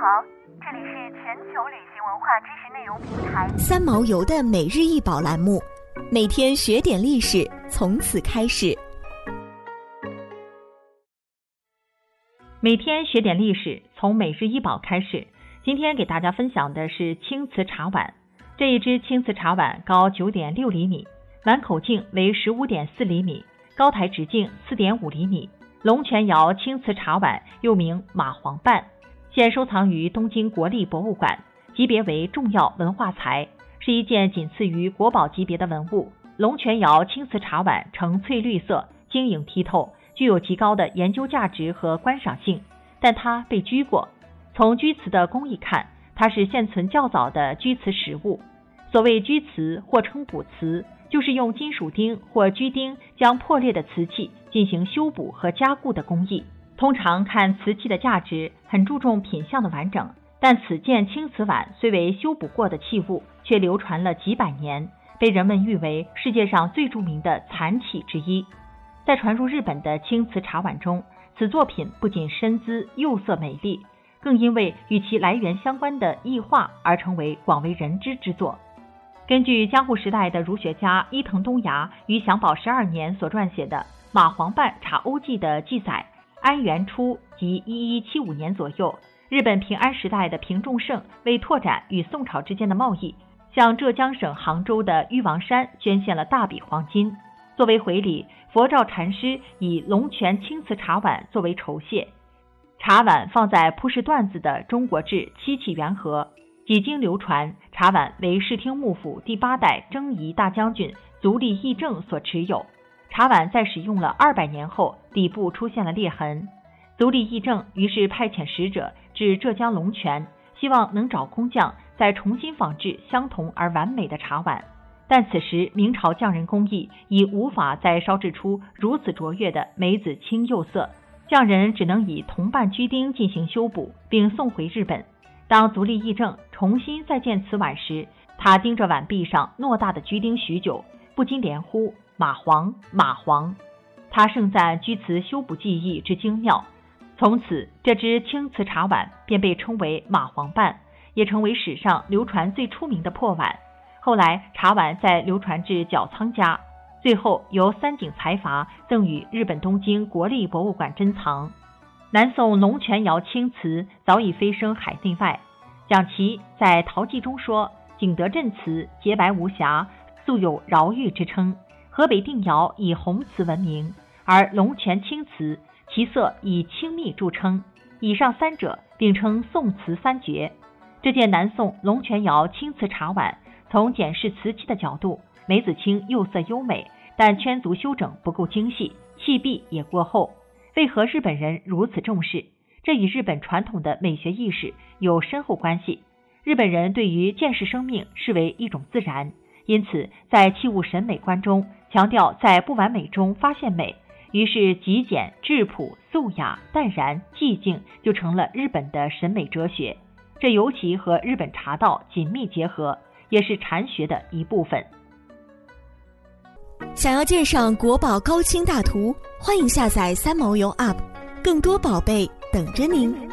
好，这里是全球旅行文化知识内容平台三毛游的每日一宝栏目，每天学点历史，从此开始。每天学点历史，从每日一宝开始。今天给大家分享的是青瓷茶碗。这一只青瓷茶碗高九点六厘米，碗口径为十五点四厘米，高台直径四点五厘米。龙泉窑青瓷茶碗又名马黄瓣，现收藏于东京国立博物馆，级别为重要文化财，是一件仅次于国宝级别的文物。龙泉窑青瓷茶碗呈翠绿色，晶莹剔透，具有极高的研究价值和观赏性。但它被居过，从居瓷的工艺看，它是现存较早的居瓷实物。所谓居瓷或称补瓷。就是用金属钉或居钉将破裂的瓷器进行修补和加固的工艺。通常看瓷器的价值，很注重品相的完整。但此件青瓷碗虽为修补过的器物，却流传了几百年，被人们誉为世界上最著名的残器之一。在传入日本的青瓷茶碗中，此作品不仅身姿釉色美丽，更因为与其来源相关的异化而成为广为人知之作。根据江户时代的儒学家伊藤东牙于享保十二年所撰写的《马黄瓣茶欧记》的记载，安元初即一一七五年左右，日本平安时代的平重盛为拓展与宋朝之间的贸易，向浙江省杭州的玉王山捐献了大笔黄金。作为回礼，佛照禅师以龙泉青瓷茶碗作为酬谢，茶碗放在铺饰缎子的中国制漆器圆盒。几经流传，茶碗为室町幕府第八代征夷大将军足利义政所持有。茶碗在使用了二百年后，底部出现了裂痕。足利义政于是派遣使者至浙江龙泉，希望能找工匠再重新仿制相同而完美的茶碗。但此时明朝匠人工艺已无法再烧制出如此卓越的梅子青釉色，匠人只能以铜瓣锯钉进行修补，并送回日本。当足利义政重新再见此碗时，他盯着碗壁上偌大的锯钉许久，不禁连呼“马黄，马黄”。他盛赞居瓷修补技艺之精妙，从此这只青瓷茶碗便被称为“马黄瓣”，也成为史上流传最出名的破碗。后来茶碗再流传至角仓家，最后由三井财阀赠予日本东京国立博物馆珍藏。南宋龙泉窑青瓷早已飞升海内外。蒋琦在《陶记》中说：“景德镇瓷洁白无瑕，素有饶玉之称；河北定窑以红瓷闻名，而龙泉青瓷其色以青密著称。以上三者并称宋瓷三绝。”这件南宋龙泉窑青瓷茶碗，从检视瓷器的角度，梅子青釉色优美，但圈足修整不够精细，器壁也过厚。为何日本人如此重视？这与日本传统的美学意识有深厚关系。日本人对于见识生命视为一种自然，因此在器物审美观中强调在不完美中发现美。于是极简、质朴、素雅、淡然、寂静就成了日本的审美哲学。这尤其和日本茶道紧密结合，也是禅学的一部分。想要鉴赏国宝高清大图，欢迎下载三毛游 App，更多宝贝等着您。